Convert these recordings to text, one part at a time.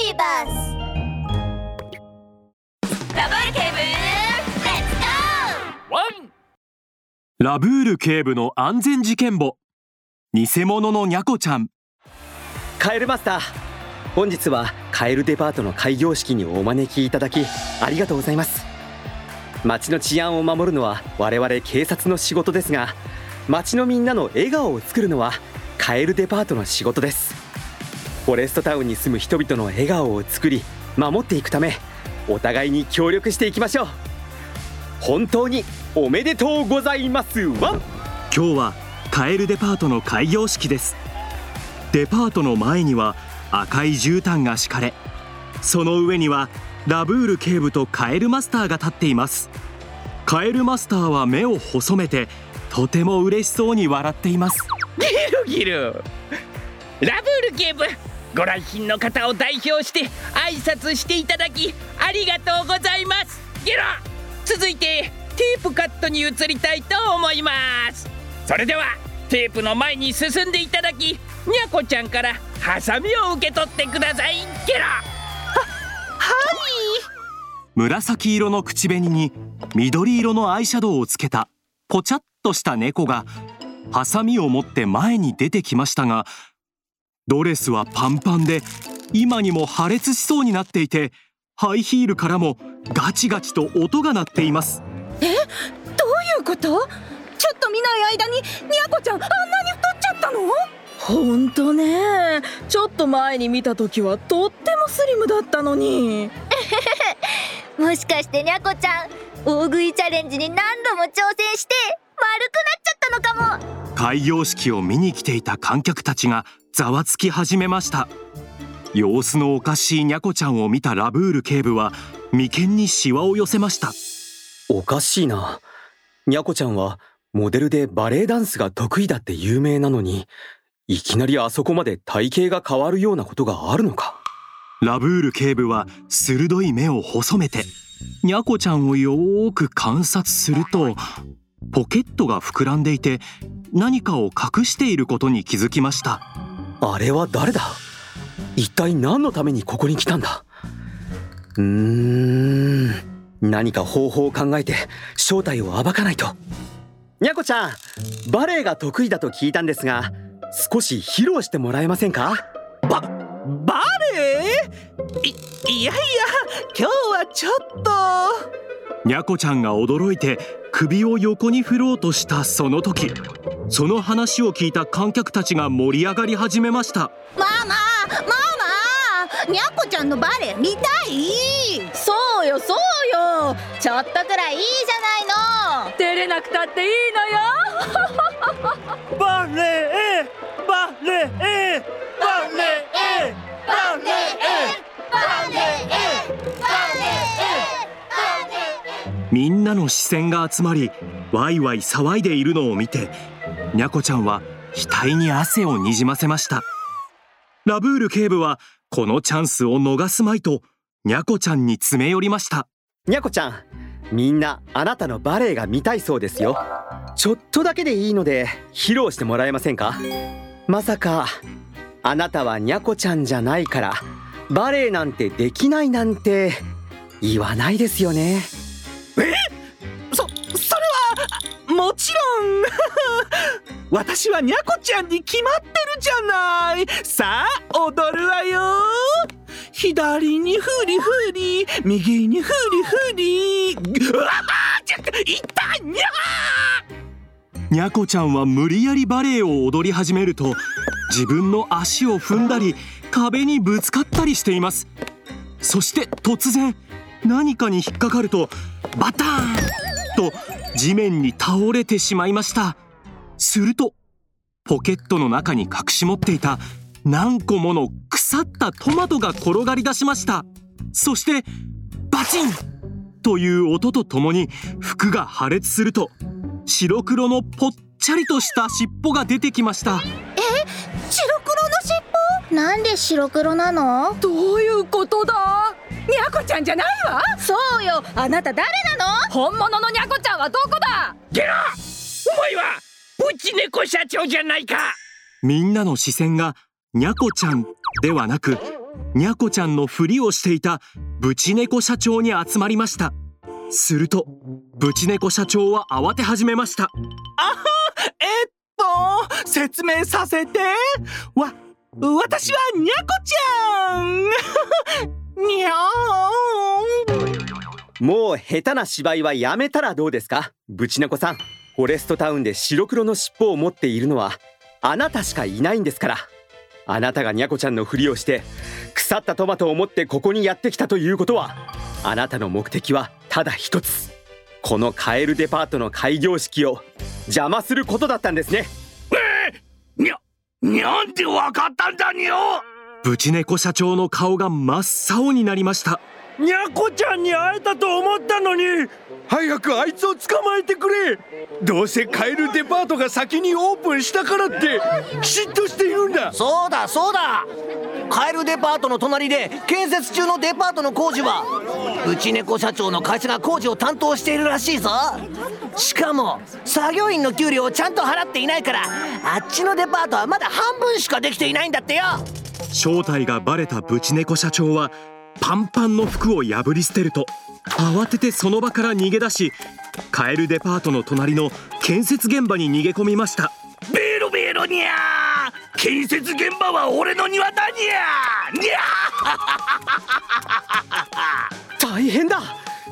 ビバスダブルケーブルレッツゴーワンラブール警部の安全事件簿。偽物のニャコちゃん。カエルマスター本日はカエルデパートの開業式にお招きいただきありがとうございます。街の治安を守るのは我々警察の仕事ですが街のみんなの笑顔を作るのはカエルデパートの仕事ですフォレストタウンに住む人々の笑顔を作り守っていくためお互いに協力していきましょう。本当におめでとうございますわ。ん今日はカエルデパートの開業式です。デパートの前には赤い絨毯が敷かれその上にはラブール警部とカエルマスターが立っています。カエルマスターは目を細めてとても嬉しそうに笑っています。ギルギル。ラブール警部ご来賓の方を代表して挨拶していただきありがとうございます。ギロ！続いてテープカットに移りたいと思います。それではテープの前に進んでいただきニャコちゃんからハサミを受け取ってください。ゲロ！紫色の口紅に緑色のアイシャドウをつけたポチャッとした猫がハサミを持って前に出てきましたがドレスはパンパンで今にも破裂しそうになっていてハイヒールからもガチガチと音が鳴っています。どういうこと？ちょっと見ない間にニャコちゃんあんなに太っちゃったの？ほんとね。ちょっと前に見た時はとってもスリムだったのに。もしかしてにゃこちゃん大食いチャレンジに何度も挑戦して丸くなっちゃったのかも。開業式を見に来ていた観客たちがざわつき始めました様子のおかしいニャコちゃんを見たラブール警部は眉間にシワを寄せましたおかしいな。にゃこちゃんはモデルでバレエダンスが得意だって有名なのに、いきなりあそこまで体型が変わるようなことがあるのか？ラブール警部は鋭い目を細めてニャコちゃんをよーく観察するとポケットが膨らんでいて何かを隠していることに気づきましたあれは誰だ？一体何のためにここに来たんだ？うーん、何か方法を考えて正体を暴かないと。にゃこちゃん、バレエが得意だと聞いたんですが、少し披露してもらえませんか？バレエ？いいやいや今日はちょっと。ニャコちゃんが驚いて首を横に振ろうとしたその時。その話を聞いた観客たちが盛り上がり始めました。ママママニャコちゃんのバレエ見たい？そうよそうよ。ちょっとくらいいいじゃないの。照れなくたっていいのよ。バレエバレエバレエバレエみんなの視線が集まりワイワイ騒いでいるのを見てニャコちゃんは額に汗をにじませましたラブール警部はこのチャンスを逃すまいとニャコちゃんに詰め寄りましたにゃこちゃん、みんなあなたのバレエが見たいそうですよ。ちょっとだけでいいので披露してもらえませんか？まさか、あなたはにゃこちゃんじゃないから、バレエなんてできないなんて言わないですよね。もちろん。私はにゃこちゃんに決まってるじゃない。さあ踊るわよ。左にフリフリ右にフリフリ。うわあちょっと痛いにゃニャコちゃんは無理やりバレエを踊り始めると自分の足を踏んだり壁にぶつかったりしています。そして突然何かに引っかかるとバターンと地面に倒れてしまいました。するとポケットの中に隠し持っていた何個もの腐ったトマトが転がり出しました。そしてバチン！という音とともに服が破裂すると白黒のぽっちゃりとした尻尾が出てきました。白黒の尻なんで白黒なの？尾どういうことだ？ニャコちゃんじゃないわ。そうよ。あなた誰なの？本物のニャコちゃんはどこだ？ゲロ！お前はプチ猫社長じゃないか。みんなの視線がニャコちゃんではなくにゃこちゃんのふりをしていたブチネコ社長に集まりました。するとブチネコ社長は慌て始めました。えっと説明させて。わ私はにゃこちゃんもう下手な芝居はやめたらどうですか？ブチネコさんフォレストタウンで白黒の尻尾を持っているのはあなたしかいないんですから。あなたがにゃこちゃんのふりをして腐ったトマトを持ってここにやってきたということはあなたの目的はただ一つ。このカエルデパートの開業式を邪魔することだったんですね。にゃなんでわかったんだにゃブチネコ社長の顔が真っ青になりましたにゃこちゃんに会えたと思ったのに早くあいつを捕まえてくれ。どうせカエルデパートが先にオープンしたからって嫉妬しているんだ。そうだそうだ。カエルデパートの隣で建設中のデパートの工事はうち猫社長の会社が工事を担当しているらしいぞ。しかも作業員の給料をちゃんと払っていないからあっちのデパートはまだ半分しかできていないんだってよ。正体がバレたブチネコ社長はパンパンの服を破り捨てると慌ててその場から逃げ出しカエルデパートの隣の建設現場に逃げ込みました。ベロベロにゃ建設現場は俺の庭だにゃにゃ大変だ！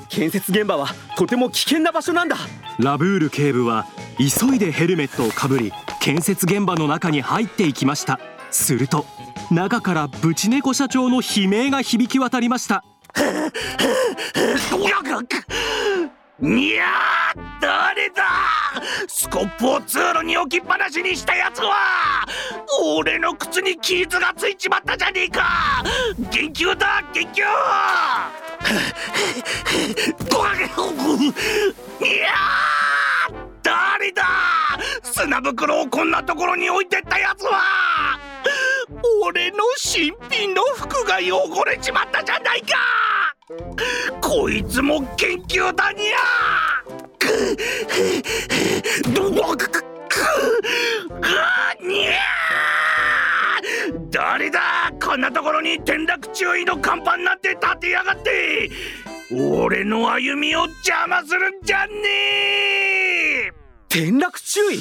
建設現場はとても危険な場所なんだ！ラブール警部は急いでヘルメットをかぶり建設現場の中に入っていきました。すると中からブチネコ社長の悲鳴が響き渡りました。にゃ誰だスコップを通路に置きっぱなしにしたやつは俺の靴に傷がついちまったじゃねえか。緊急だ緊急いや誰だ。砂袋をこんなところに置いてったやつは。俺の新品の服が汚れちまったじゃないか。こいつも研究だにゃ。どわくくくにゃ。誰だ？こんなところに転落注意の看板なんて立てやがって。俺の歩みを邪魔するんじゃねえ。転落注意？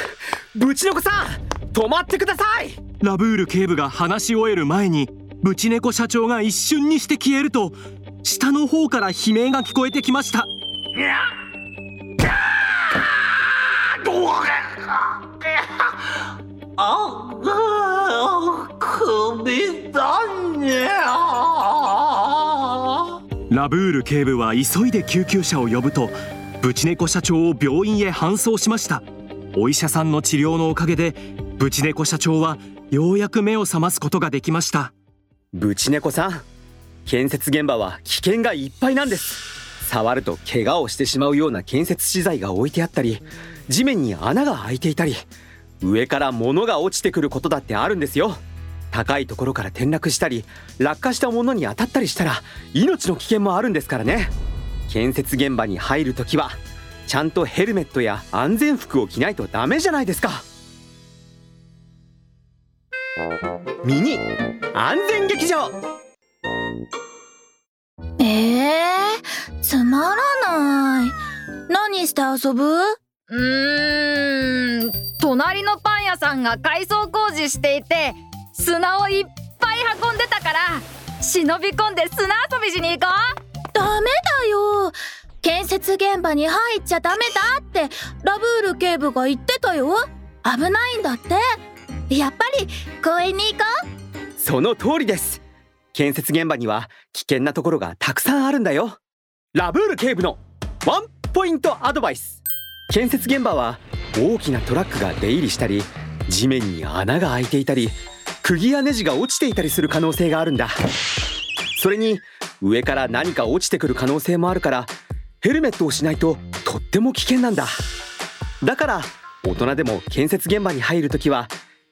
ブチネコさん止まってください。ラブール警部が話し終える前にブチネコ社長が一瞬にして消えると下の方から悲鳴が聞こえてきました。ラブール警部は急いで救急車を呼ぶとブチネコ社長を病院へ搬送しました。お医者さんの治療のおかげでブチネコ社長はようやく目を覚ますことができました。ブチネコさん建設現場は危険がいっぱいなんです。触ると怪我をしてしまうような建設資材が置いてあったり地面に穴が開いていたり上から物が落ちてくることだってあるんですよ。高いところから転落したり落下したものに当たったりしたら命の危険もあるんですからね。建設現場に入るときはちゃんとヘルメットや安全服を着ないとダメじゃないですか。ミニ安全劇場。えー、つまらない。何して遊ぶ？うーん隣のパン屋さんが改装工事していて砂をいっぱい運んでたから忍び込んで砂遊びしに行こう。ダメだよ。建設現場に入っちゃダメだってラブール警部が言ってたよ。危ないんだってやっぱり公園に行こう。その通りです。建設現場には危険なところがたくさんあるんだよ。ラブール警部のワンポイントアドバイス。建設現場は大きなトラックが出入りしたり地面に穴が開いていたり釘やネジが落ちていたりする可能性があるんだ。それに上から何か落ちてくる可能性もあるからヘルメットをしないととっても危険なんだ。だから大人でも建設現場に入るときは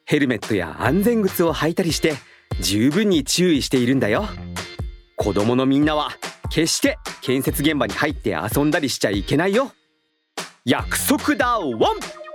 ヘルメットや安全靴を履いたりして十分に注意しているんだよ。子供のみんなは決して建設現場に入って遊んだりしちゃいけないよ。約束だワン。